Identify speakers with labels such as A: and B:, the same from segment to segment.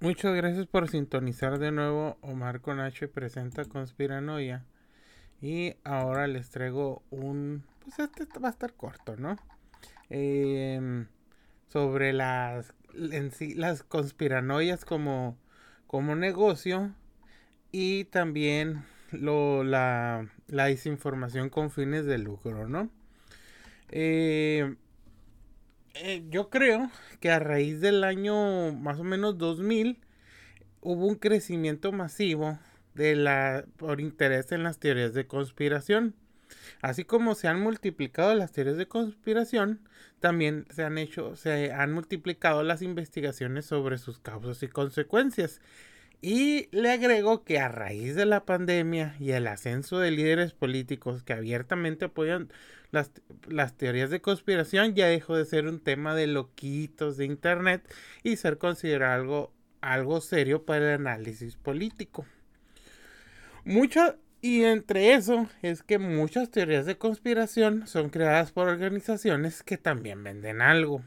A: Muchas gracias por sintonizar de nuevo. Omar con H presenta Conspiranoia. Y ahora les traigo un. Pues este va a estar corto, ¿no? Em, sobre las. En sí, las conspiranoias como, como negocio. Y también lo, la, la desinformación con fines de lucro, ¿no? Eh, eh, yo creo que a raíz del año más o menos 2000 hubo un crecimiento masivo de la por interés en las teorías de conspiración. Así como se han multiplicado las teorías de conspiración, también se han hecho, se han multiplicado las investigaciones sobre sus causas y consecuencias. Y le agrego que a raíz de la pandemia y el ascenso de líderes políticos que abiertamente apoyan las, las, teorías de conspiración, ya dejó de ser un tema de loquitos de internet y ser considerado algo, algo serio para el análisis político. Mucho, y entre eso es que muchas teorías de conspiración son creadas por organizaciones que también venden algo.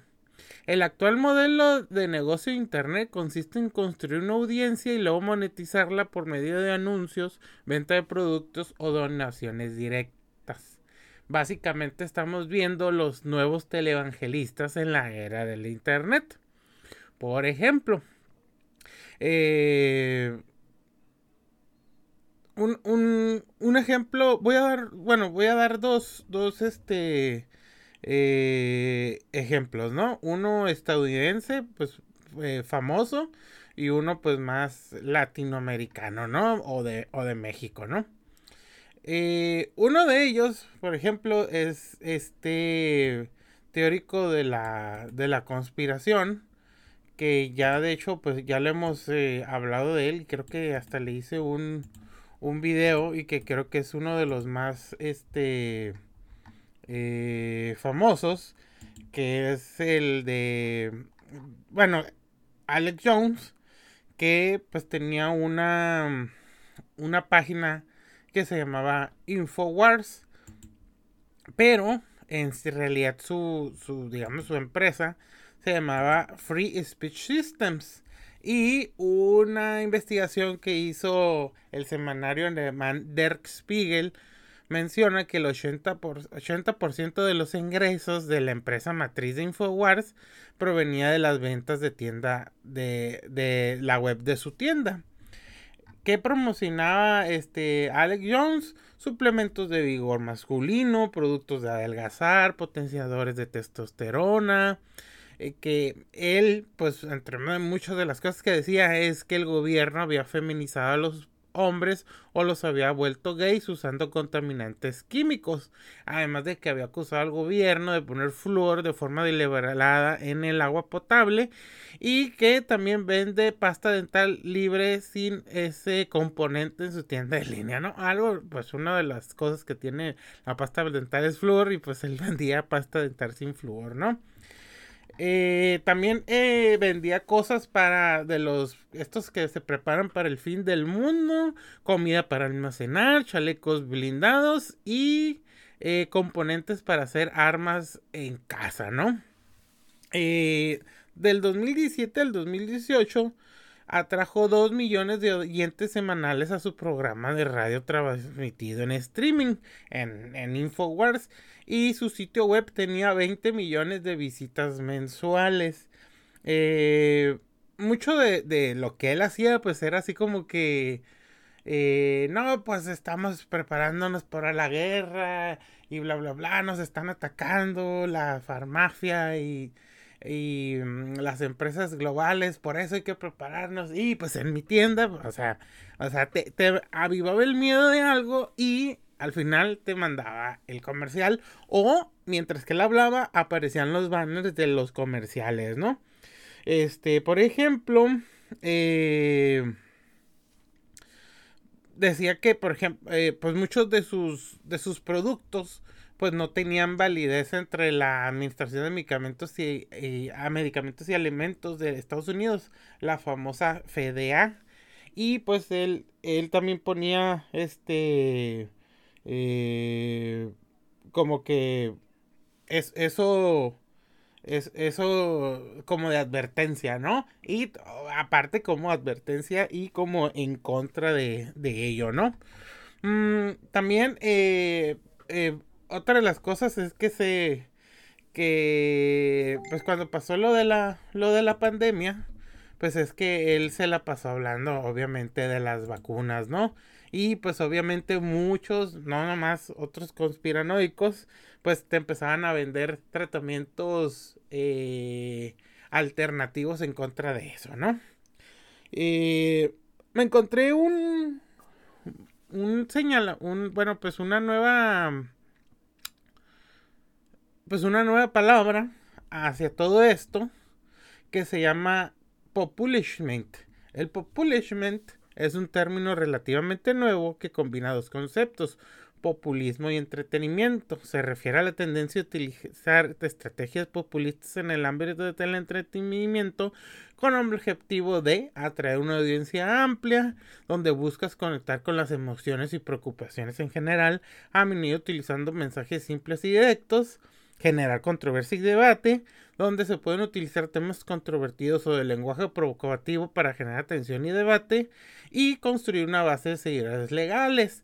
A: El actual modelo de negocio de Internet consiste en construir una audiencia y luego monetizarla por medio de anuncios, venta de productos o donaciones directas. Básicamente estamos viendo los nuevos televangelistas en la era del Internet. Por ejemplo, eh, un, un, ejemplo, voy a dar, bueno, voy a dar dos, dos, este, eh, ejemplos, ¿no? Uno estadounidense, pues eh, famoso, y uno pues más latinoamericano, ¿no? O de, o de México, ¿no? Eh, uno de ellos, por ejemplo, es este teórico de la, de la conspiración, que ya de hecho pues ya le hemos hablado de él y creo que hasta le hice un, un video y que creo que es uno de los más este eh, famosos, que es el de, bueno, Alex Jones, que pues tenía una, una página que se llamaba Infowars, pero en realidad su, su, digamos, su empresa se llamaba Free Speech Systems. Y una investigación que hizo el semanario alemán Der Spiegel menciona que el 80%, por, 80 de los ingresos de la empresa matriz de Infowars provenía de las ventas de tienda de, de la web de su tienda. Que promocionaba este Alex Jones? Suplementos de vigor masculino, productos de adelgazar, potenciadores de testosterona. Eh, que él, pues, entre muchas de las cosas que decía es que el gobierno había feminizado a los hombres o los había vuelto gays usando contaminantes químicos. Además de que había acusado al gobierno de poner flúor de forma deliberada en el agua potable y que también vende pasta dental libre sin ese componente en su tienda de línea, ¿no? Algo, pues una de las cosas que tiene la pasta dental es flúor y pues él vendía pasta dental sin flúor, ¿no? Eh, también eh, vendía cosas para de los estos que se preparan para el fin del mundo, comida para almacenar, chalecos blindados y eh, componentes para hacer armas en casa, ¿no? del 2017 al 2018 atrajo 2 millones de oyentes semanales a su programa de radio transmitido en streaming en, en Infowars y su sitio web tenía 20 millones de visitas mensuales. Eh, mucho de, lo que él hacía pues era así como que... Eh, no, pues estamos preparándonos para la guerra y bla, bla, bla, nos están atacando la farmacia y y mm, las empresas globales, por eso hay que prepararnos. Y pues en mi tienda, o sea, o sea, te, avivaba el miedo de algo y al final te mandaba el comercial o mientras que él hablaba aparecían los banners de los comerciales, ¿no? Este, por ejemplo, eh, decía que, por ejemplo, eh, pues muchos de sus, de sus productos pues no tenían validez entre la Administración de Medicamentos y, a Medicamentos y Alimentos de Estados Unidos, la famosa FDA. Y pues él, él también ponía este eh, como que es, eso Es, eso como de advertencia, ¿no? Y aparte como advertencia y como en contra de, ello, ¿no? Mm, también, eh, eh, otra de las cosas es que se, que, pues cuando pasó lo de la, lo de la pandemia, pues es que él se la pasó hablando, obviamente, de las vacunas, ¿no? Y pues obviamente muchos, no nomás otros conspiranoicos, pues te empezaban a vender tratamientos eh, alternativos en contra de eso, ¿no? Eh, me encontré un, un señal, un, bueno, pues una nueva, pues una nueva palabra hacia todo esto que se llama populishment. El populishment es un término relativamente nuevo que combina dos conceptos, populismo y entretenimiento. Se refiere a la tendencia a utilizar estrategias populistas en el ámbito del entretenimiento con el objetivo de atraer una audiencia amplia, donde buscas conectar con las emociones y preocupaciones en general, a menudo utilizando mensajes simples y directos, generar controversia y debate, donde se pueden utilizar temas controvertidos o de lenguaje provocativo para generar atención y debate, y construir una base de seguidores legales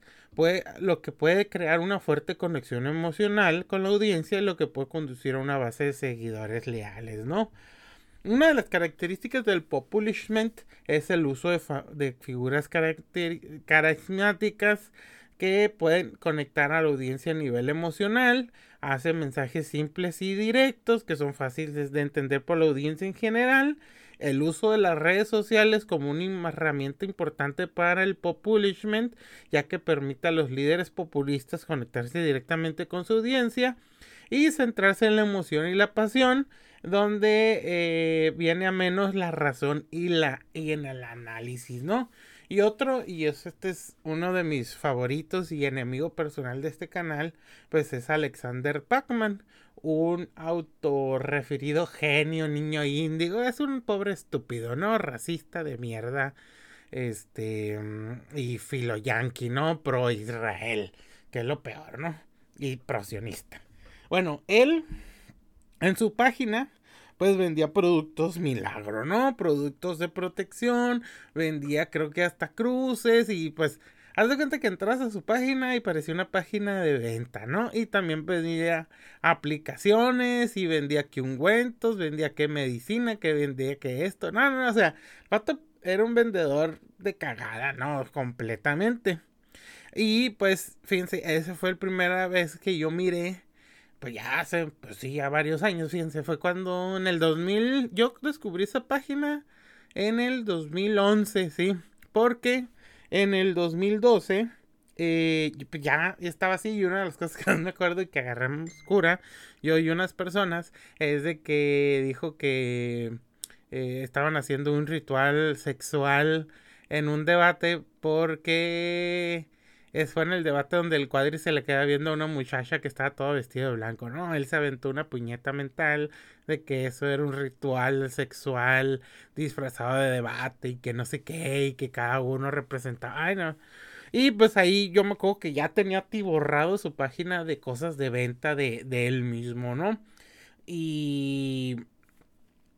A: lo que puede crear una fuerte conexión emocional con la audiencia y lo que puede conducir a una base de seguidores leales, ¿no? Una de las características del populishment es el uso de, figuras carismáticas que pueden conectar a la audiencia a nivel emocional, hace mensajes simples y directos que son fáciles de entender por la audiencia en general el uso de las redes sociales como una herramienta importante para el populishment, ya que permite a los líderes populistas conectarse directamente con su audiencia y centrarse en la emoción y la pasión, donde eh, viene a menos la razón y, la, y en el análisis, ¿no? Y otro, y este es uno de mis favoritos y enemigo personal de este canal, pues es Alexander Pacman, un autorreferido genio, niño índigo. Es un pobre estúpido, ¿no? Racista de mierda. Este. Y filo yanqui, ¿no? Pro Israel. Que es lo peor, ¿no? Y prosionista. Bueno, él en su página pues vendía productos milagro, ¿no? Productos de protección, vendía creo que hasta cruces y pues Haz de cuenta que entras a su página y parecía una página de venta, ¿no? Y también vendía aplicaciones y vendía que ungüentos, vendía que medicina, que vendía que esto. No, no, no, o sea, Pato era un vendedor de cagada, ¿no? Completamente. Y pues, fíjense, esa fue la primera vez que yo miré, pues ya hace, pues sí, ya varios años, fíjense, fue cuando en el 2000, yo descubrí esa página en el 2011, ¿sí? Porque en el 2012, eh, pues ya estaba así y una de las cosas que no me acuerdo y que agarramos cura, yo y unas personas, es de que dijo que eh, estaban haciendo un ritual sexual en un debate porque es, fue en el debate donde el cuadri se le queda viendo a una muchacha que estaba todo vestido de blanco, ¿no? Él se aventó una puñeta mental de que eso era un ritual sexual disfrazado de debate y que no sé qué, y que cada uno representaba. Ay, no. Y pues ahí yo me acuerdo que ya tenía tiborrado su página de cosas de venta de, de él mismo, ¿no? Y.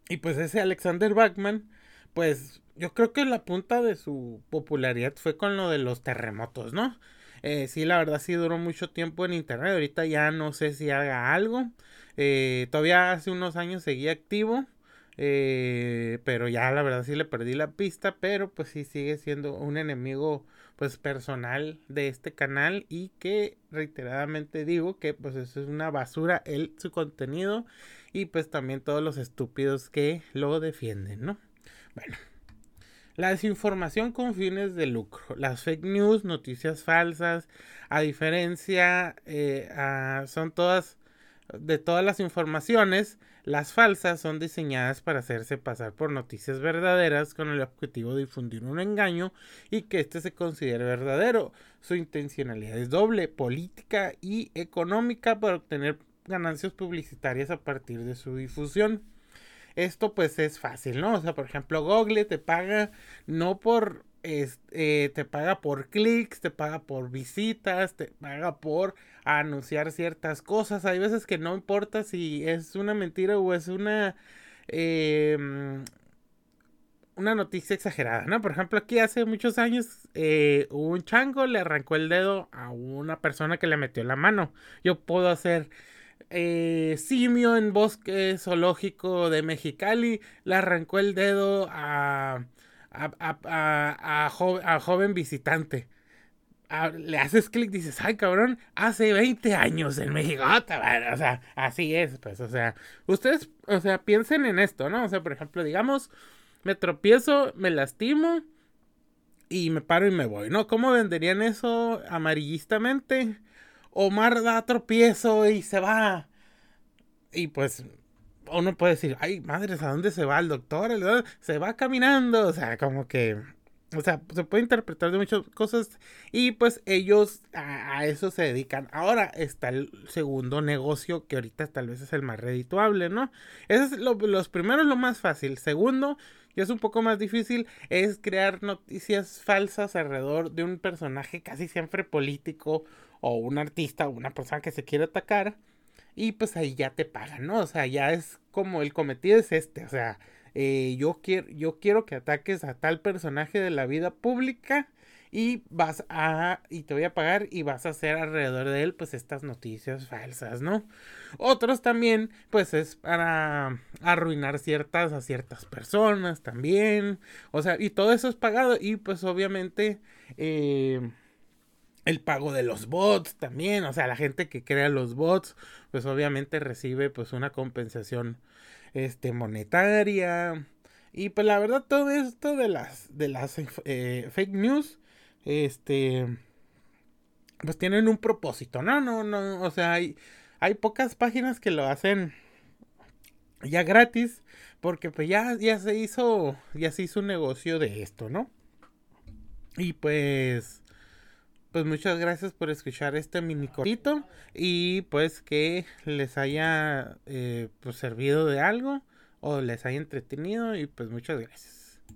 A: Y pues ese Alexander Bachman, pues yo creo que la punta de su popularidad fue con lo de los terremotos, ¿no? Eh, sí, la verdad sí duró mucho tiempo en internet. Ahorita ya no sé si haga algo. Eh, todavía hace unos años seguía activo. Eh, pero ya la verdad sí le perdí la pista. Pero pues sí sigue siendo un enemigo pues personal de este canal. Y que reiteradamente digo que pues eso es una basura el su contenido. Y pues también todos los estúpidos que lo defienden, ¿no? Bueno. La desinformación con fines de lucro, las fake news, noticias falsas, a diferencia, eh, son todas, de todas las informaciones, las falsas son diseñadas para hacerse pasar por noticias verdaderas con el objetivo de difundir un engaño y que éste se considere verdadero. Su intencionalidad es doble, política y económica para obtener ganancias publicitarias a partir de su difusión esto pues es fácil, ¿no? O sea, por ejemplo, Google te paga no por eh, te paga por clics, te paga por visitas, te paga por anunciar ciertas cosas. Hay veces que no importa si es una mentira o es una em, una noticia exagerada, ¿no? Por ejemplo, aquí hace muchos años eh, un chango le arrancó el dedo a una persona que le metió la mano. Yo puedo hacer eh, simio en bosque zoológico de Mexicali, le arrancó el dedo a, a, joven visitante. le haces clic, dices, ay cabrón, hace 20 años en México. o sea, así es, pues, o sea, ustedes, o sea, piensen en esto, ¿no? O sea, por ejemplo, digamos, me tropiezo, me lastimo y me paro y me voy, ¿no? ¿Cómo venderían eso amarillistamente? Omar da tropiezo y se va. Y pues uno puede decir, ay, madres, ¿a dónde se va el doctor? Se va caminando, o sea, como que o sea, se puede interpretar de muchas cosas y pues ellos a, eso se dedican. Ahora está el segundo negocio que ahorita tal vez es el más redituable, ¿no? Ese es lo, los primeros lo más fácil. Segundo, y es un poco más difícil, es crear noticias falsas alrededor de un personaje casi siempre político o un artista o una persona que se quiere atacar. Y pues ahí ya te pagan, ¿no? O sea, ya es como el cometido es este, o sea eh, yo, quiero, yo quiero que ataques a tal personaje de la vida pública y vas a y te voy a pagar y vas a hacer alrededor de él pues estas noticias falsas, ¿no? Otros también pues es para arruinar ciertas a ciertas personas también, o sea, y todo eso es pagado y pues obviamente eh, el pago de los bots también, o sea, la gente que crea los bots pues obviamente recibe pues una compensación este, monetaria. Y pues la verdad, todo esto de las, de las eh, fake news, este, pues tienen un propósito, ¿no? No, no, o sea, hay, hay pocas páginas que lo hacen ya gratis, porque pues ya, ya se hizo, ya se hizo un negocio de esto, ¿no? Y pues, pues muchas gracias por escuchar este mini cortito y pues que les haya eh, pues servido de algo o les haya entretenido y pues muchas gracias.